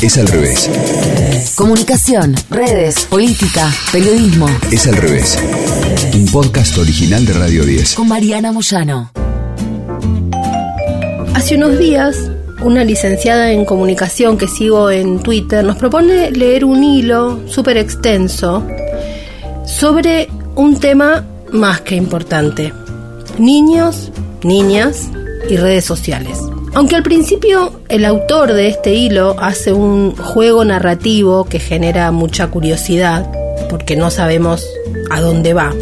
Es al revés. Comunicación, redes, política, periodismo. Es al revés. Un podcast original de Radio 10. Con Mariana Moyano. Hace unos días, una licenciada en comunicación que sigo en Twitter nos propone leer un hilo súper extenso sobre un tema más que importante. Niños, niñas y redes sociales. Aunque al principio el autor de este hilo hace un juego narrativo que genera mucha curiosidad, porque no sabemos a dónde va,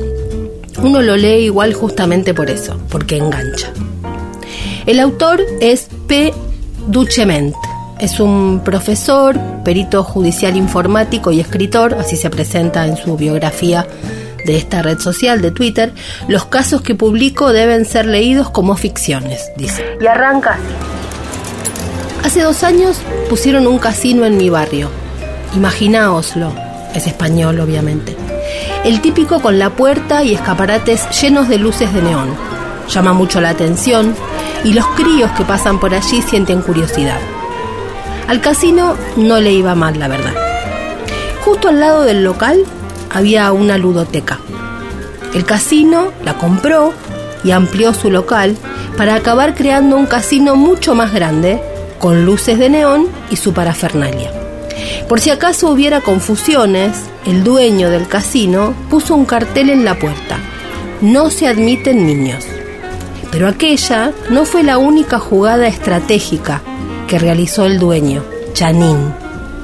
uno lo lee igual justamente por eso, porque engancha. El autor es P. Duchement. Es un profesor, perito judicial informático y escritor, así se presenta en su biografía de esta red social de Twitter, los casos que publico deben ser leídos como ficciones, dice. Y arranca así. Hace dos años pusieron un casino en mi barrio. Imaginaoslo. Es español, obviamente. El típico con la puerta y escaparates llenos de luces de neón. Llama mucho la atención y los críos que pasan por allí sienten curiosidad. Al casino no le iba mal, la verdad. Justo al lado del local había una ludoteca. El casino la compró y amplió su local para acabar creando un casino mucho más grande, con luces de neón y su parafernalia. Por si acaso hubiera confusiones, el dueño del casino puso un cartel en la puerta. No se admiten niños. Pero aquella no fue la única jugada estratégica que realizó el dueño, Chanín.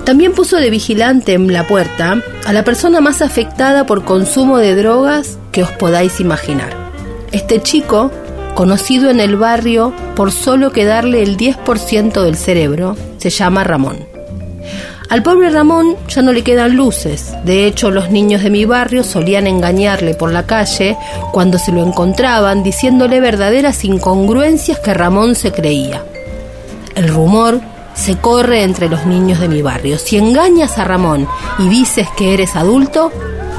También puso de vigilante en la puerta a la persona más afectada por consumo de drogas que os podáis imaginar. Este chico, conocido en el barrio por solo quedarle el 10% del cerebro, se llama Ramón. Al pobre Ramón ya no le quedan luces. De hecho, los niños de mi barrio solían engañarle por la calle cuando se lo encontraban, diciéndole verdaderas incongruencias que Ramón se creía. El rumor se corre entre los niños de mi barrio. Si engañas a Ramón y dices que eres adulto,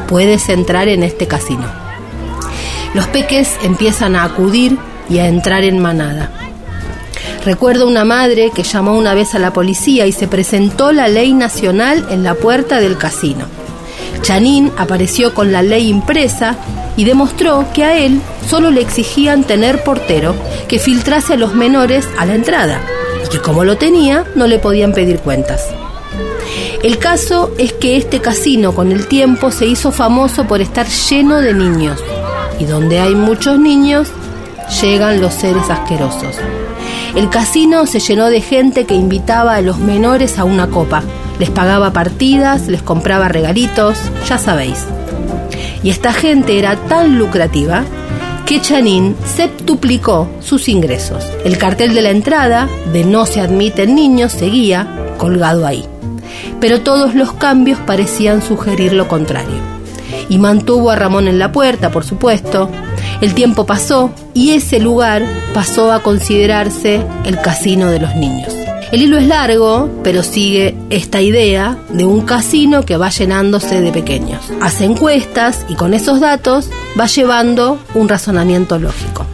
puedes entrar en este casino. Los peques empiezan a acudir y a entrar en manada. Recuerdo una madre que llamó una vez a la policía y se presentó la ley nacional en la puerta del casino. Chanín apareció con la ley impresa y demostró que a él solo le exigían tener portero que filtrase a los menores a la entrada y como lo tenía no le podían pedir cuentas. El caso es que este casino con el tiempo se hizo famoso por estar lleno de niños y donde hay muchos niños llegan los seres asquerosos. El casino se llenó de gente que invitaba a los menores a una copa, les pagaba partidas, les compraba regalitos, ya sabéis. Y esta gente era tan lucrativa que Chanin septuplicó sus ingresos. El cartel de la entrada, de no se admiten niños, seguía colgado ahí. Pero todos los cambios parecían sugerir lo contrario. Y mantuvo a Ramón en la puerta, por supuesto. El tiempo pasó y ese lugar pasó a considerarse el casino de los niños. El hilo es largo, pero sigue esta idea de un casino que va llenándose de pequeños. Hace encuestas y con esos datos va llevando un razonamiento lógico.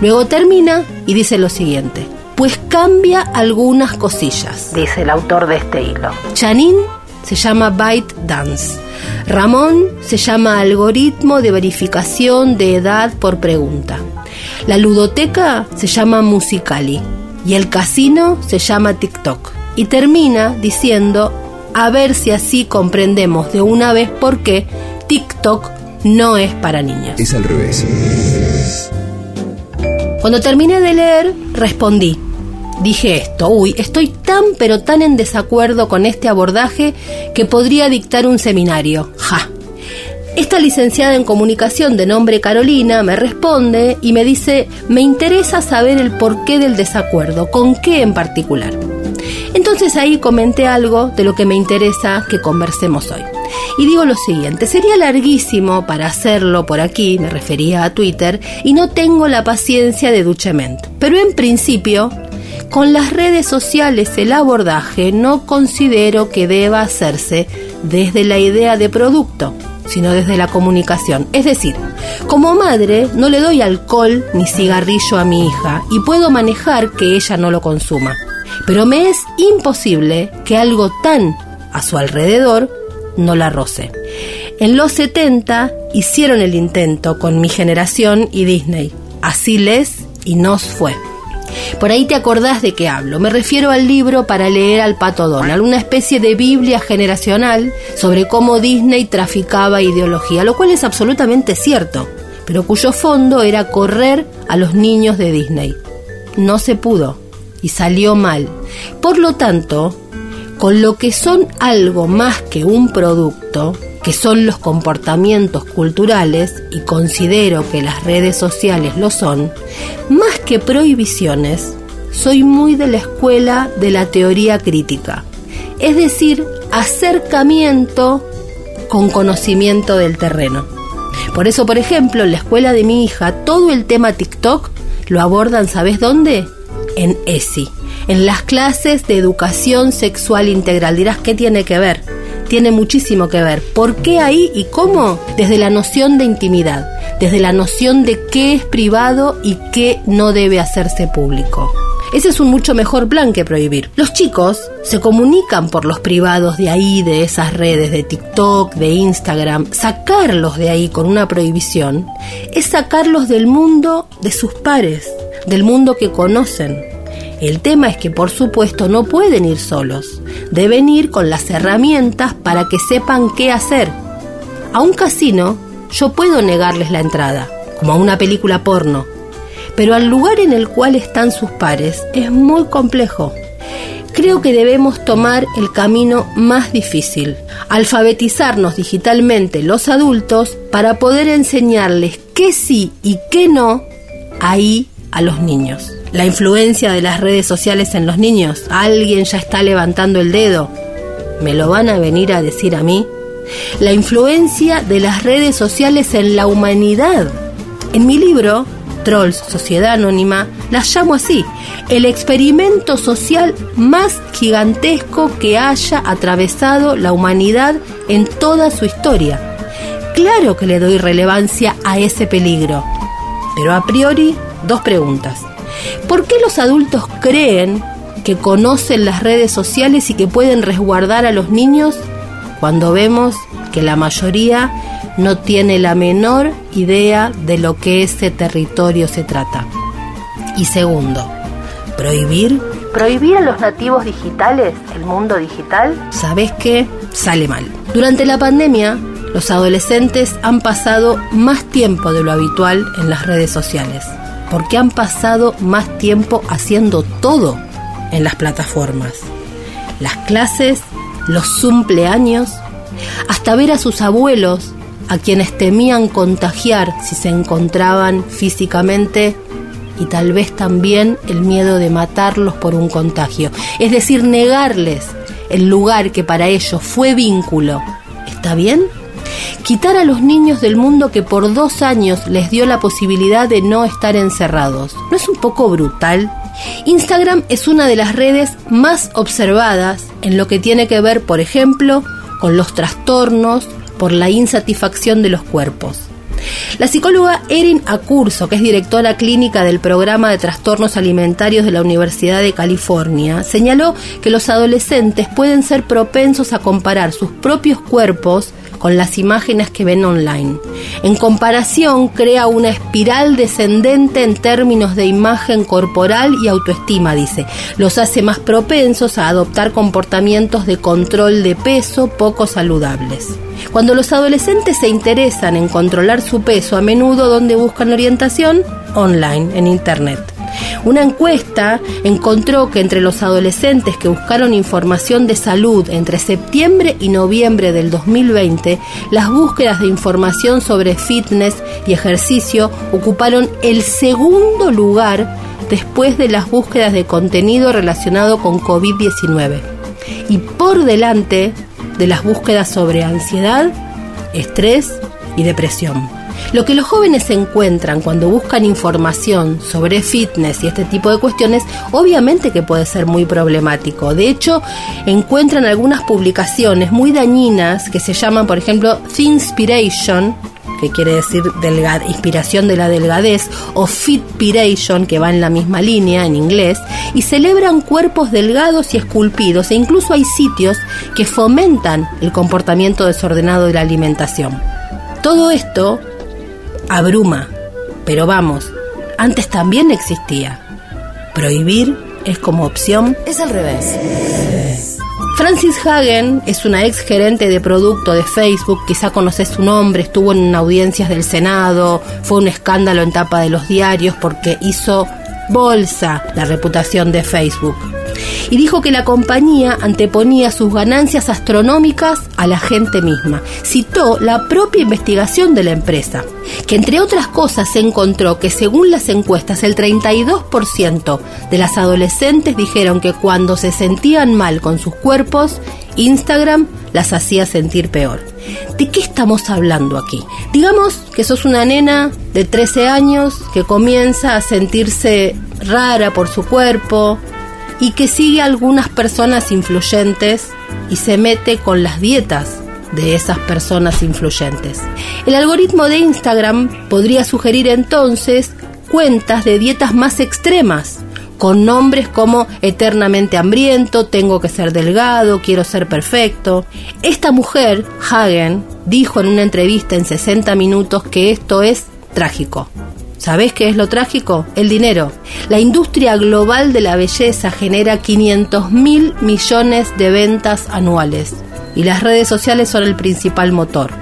Luego termina y dice lo siguiente. Pues cambia algunas cosillas, dice el autor de este hilo. Chanin se llama Byte Dance. Ramón se llama algoritmo de verificación de edad por pregunta. La ludoteca se llama Musicali y el casino se llama TikTok. Y termina diciendo, a ver si así comprendemos de una vez por qué TikTok no es para niños. Es al revés. Cuando terminé de leer, respondí. Dije esto, uy, estoy tan pero tan en desacuerdo con este abordaje que podría dictar un seminario. Ja. Esta licenciada en comunicación de nombre Carolina me responde y me dice, me interesa saber el porqué del desacuerdo, con qué en particular. Entonces ahí comenté algo de lo que me interesa que conversemos hoy. Y digo lo siguiente, sería larguísimo para hacerlo por aquí, me refería a Twitter, y no tengo la paciencia de Duchement. Pero en principio, con las redes sociales el abordaje no considero que deba hacerse desde la idea de producto, sino desde la comunicación. Es decir, como madre no le doy alcohol ni cigarrillo a mi hija y puedo manejar que ella no lo consuma. pero me es imposible que algo tan a su alrededor no la roce. En los 70 hicieron el intento con mi generación y Disney. Así les y nos fue. Por ahí te acordás de qué hablo. Me refiero al libro para leer al Pato Donald, una especie de Biblia generacional sobre cómo Disney traficaba ideología, lo cual es absolutamente cierto, pero cuyo fondo era correr a los niños de Disney. No se pudo y salió mal. Por lo tanto, con lo que son algo más que un producto, que son los comportamientos culturales, y considero que las redes sociales lo son, más que prohibiciones, soy muy de la escuela de la teoría crítica, es decir, acercamiento con conocimiento del terreno. Por eso, por ejemplo, en la escuela de mi hija, todo el tema TikTok lo abordan, ¿sabes dónde? En ESI, en las clases de educación sexual integral. Dirás, ¿qué tiene que ver? Tiene muchísimo que ver. ¿Por qué ahí y cómo? Desde la noción de intimidad, desde la noción de qué es privado y qué no debe hacerse público. Ese es un mucho mejor plan que prohibir. Los chicos se comunican por los privados de ahí, de esas redes, de TikTok, de Instagram. Sacarlos de ahí con una prohibición es sacarlos del mundo de sus pares, del mundo que conocen, el tema es que por supuesto no pueden ir solos, deben ir con las herramientas para que sepan qué hacer. A un casino yo puedo negarles la entrada, como a una película porno, pero al lugar en el cual están sus pares es muy complejo. Creo que debemos tomar el camino más difícil, alfabetizarnos digitalmente los adultos para poder enseñarles qué sí y qué no ahí a los niños la influencia de las redes sociales en los niños. Alguien ya está levantando el dedo. ¿Me lo van a venir a decir a mí? La influencia de las redes sociales en la humanidad. En mi libro, Trolls, Sociedad Anónima, las llamo así, el experimento social más gigantesco que haya atravesado la humanidad en toda su historia. Claro que le doy relevancia a ese peligro, pero a priori dos preguntas. ¿Por qué los adultos creen que conocen las redes sociales y que pueden resguardar a los niños cuando vemos que la mayoría no tiene la menor idea de lo que ese territorio se trata? Y segundo, ¿prohibir? ¿Prohibir a los nativos digitales el mundo digital? ¿Sabes qué? Sale mal. Durante la pandemia, los adolescentes han pasado más tiempo de lo habitual en las redes sociales porque han pasado más tiempo haciendo todo en las plataformas. Las clases, los cumpleaños, hasta ver a sus abuelos, a quienes temían contagiar si se encontraban físicamente, y tal vez también el miedo de matarlos por un contagio. Es decir, negarles el lugar que para ellos fue vínculo. ¿Está bien? Quitar a los niños del mundo que por dos años les dio la posibilidad de no estar encerrados. ¿No es un poco brutal? Instagram es una de las redes más observadas en lo que tiene que ver, por ejemplo, con los trastornos por la insatisfacción de los cuerpos. La psicóloga Erin Acurso, que es directora clínica del programa de trastornos alimentarios de la Universidad de California, señaló que los adolescentes pueden ser propensos a comparar sus propios cuerpos con las imágenes que ven online. En comparación, crea una espiral descendente en términos de imagen corporal y autoestima, dice. Los hace más propensos a adoptar comportamientos de control de peso poco saludables. Cuando los adolescentes se interesan en controlar su peso, a menudo donde buscan orientación online, en Internet. Una encuesta encontró que entre los adolescentes que buscaron información de salud entre septiembre y noviembre del 2020, las búsquedas de información sobre fitness y ejercicio ocuparon el segundo lugar después de las búsquedas de contenido relacionado con COVID-19 y por delante de las búsquedas sobre ansiedad, estrés y depresión. Lo que los jóvenes encuentran cuando buscan información sobre fitness y este tipo de cuestiones, obviamente que puede ser muy problemático. De hecho, encuentran algunas publicaciones muy dañinas que se llaman, por ejemplo, Thinspiration, que quiere decir inspiración de la delgadez, o fitpiration, que va en la misma línea en inglés, y celebran cuerpos delgados y esculpidos, e incluso hay sitios que fomentan el comportamiento desordenado de la alimentación. Todo esto abruma, pero vamos, antes también existía. Prohibir es como opción. Es al revés. Francis Hagen es una ex gerente de producto de Facebook, quizá conoces su nombre, estuvo en audiencias del Senado, fue un escándalo en tapa de los diarios porque hizo bolsa la reputación de Facebook y dijo que la compañía anteponía sus ganancias astronómicas a la gente misma. Citó la propia investigación de la empresa, que entre otras cosas se encontró que según las encuestas el 32% de las adolescentes dijeron que cuando se sentían mal con sus cuerpos, Instagram las hacía sentir peor. ¿De qué estamos hablando aquí? Digamos que sos una nena de 13 años que comienza a sentirse rara por su cuerpo, y que sigue a algunas personas influyentes y se mete con las dietas de esas personas influyentes. El algoritmo de Instagram podría sugerir entonces cuentas de dietas más extremas, con nombres como eternamente hambriento, tengo que ser delgado, quiero ser perfecto. Esta mujer, Hagen, dijo en una entrevista en 60 minutos que esto es trágico. ¿Sabés qué es lo trágico? El dinero. La industria global de la belleza genera 500 mil millones de ventas anuales y las redes sociales son el principal motor.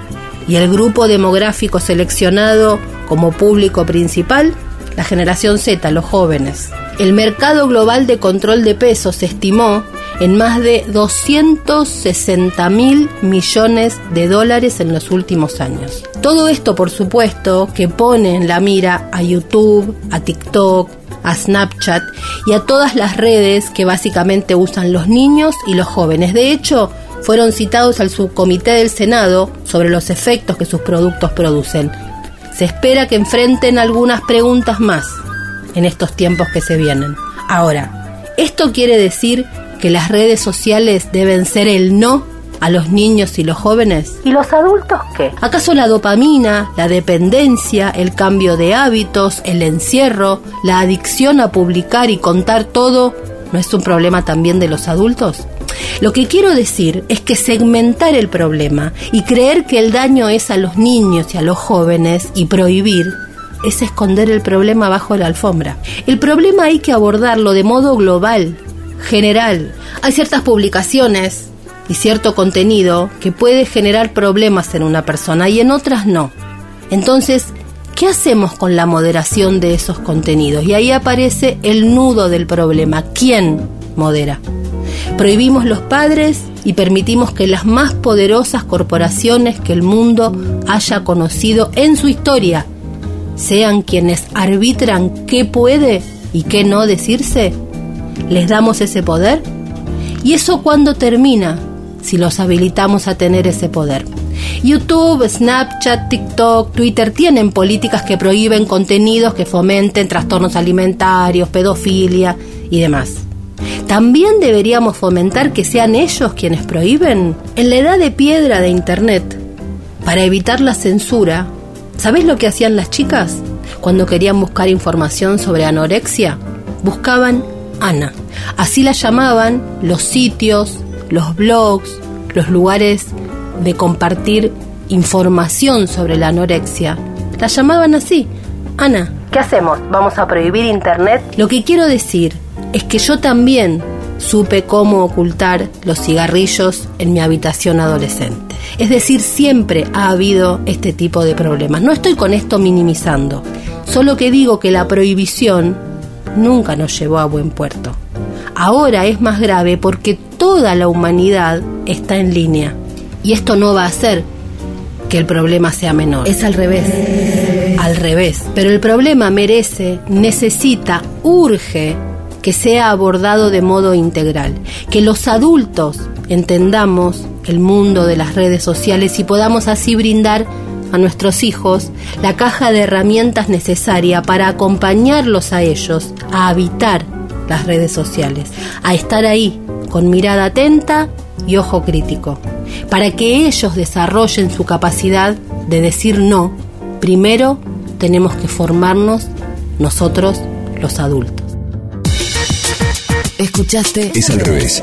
Y el grupo demográfico seleccionado como público principal, la generación Z, los jóvenes. El mercado global de control de peso se estimó en más de 260 mil millones de dólares en los últimos años. Todo esto, por supuesto, que pone en la mira a YouTube, a TikTok, a Snapchat y a todas las redes que básicamente usan los niños y los jóvenes. De hecho, fueron citados al subcomité del Senado sobre los efectos que sus productos producen. Se espera que enfrenten algunas preguntas más en estos tiempos que se vienen. Ahora, ¿esto quiere decir que las redes sociales deben ser el no a los niños y los jóvenes? ¿Y los adultos qué? ¿Acaso la dopamina, la dependencia, el cambio de hábitos, el encierro, la adicción a publicar y contar todo no es un problema también de los adultos? Lo que quiero decir es que segmentar el problema y creer que el daño es a los niños y a los jóvenes y prohibir es esconder el problema bajo la alfombra. El problema hay que abordarlo de modo global, general. Hay ciertas publicaciones y cierto contenido que puede generar problemas en una persona y en otras no. Entonces, ¿qué hacemos con la moderación de esos contenidos? Y ahí aparece el nudo del problema. ¿Quién modera? Prohibimos los padres y permitimos que las más poderosas corporaciones que el mundo haya conocido en su historia sean quienes arbitran qué puede y qué no decirse? ¿Les damos ese poder? ¿Y eso cuándo termina si los habilitamos a tener ese poder? YouTube, Snapchat, TikTok, Twitter tienen políticas que prohíben contenidos que fomenten trastornos alimentarios, pedofilia y demás. ¿También deberíamos fomentar que sean ellos quienes prohíben? En la edad de piedra de Internet, para evitar la censura, ¿Sabes lo que hacían las chicas cuando querían buscar información sobre anorexia? Buscaban Ana. Así la llamaban los sitios, los blogs, los lugares de compartir información sobre la anorexia. La llamaban así, Ana. ¿Qué hacemos? ¿Vamos a prohibir Internet? Lo que quiero decir es que yo también supe cómo ocultar los cigarrillos en mi habitación adolescente. Es decir, siempre ha habido este tipo de problemas. No estoy con esto minimizando, solo que digo que la prohibición nunca nos llevó a buen puerto. Ahora es más grave porque toda la humanidad está en línea y esto no va a hacer que el problema sea menor. Es al revés. Al revés. Pero el problema merece, necesita, urge que sea abordado de modo integral, que los adultos entendamos el mundo de las redes sociales y podamos así brindar a nuestros hijos la caja de herramientas necesaria para acompañarlos a ellos a habitar las redes sociales, a estar ahí con mirada atenta y ojo crítico, para que ellos desarrollen su capacidad de decir no, primero tenemos que formarnos nosotros los adultos. Escuchaste Es al revés.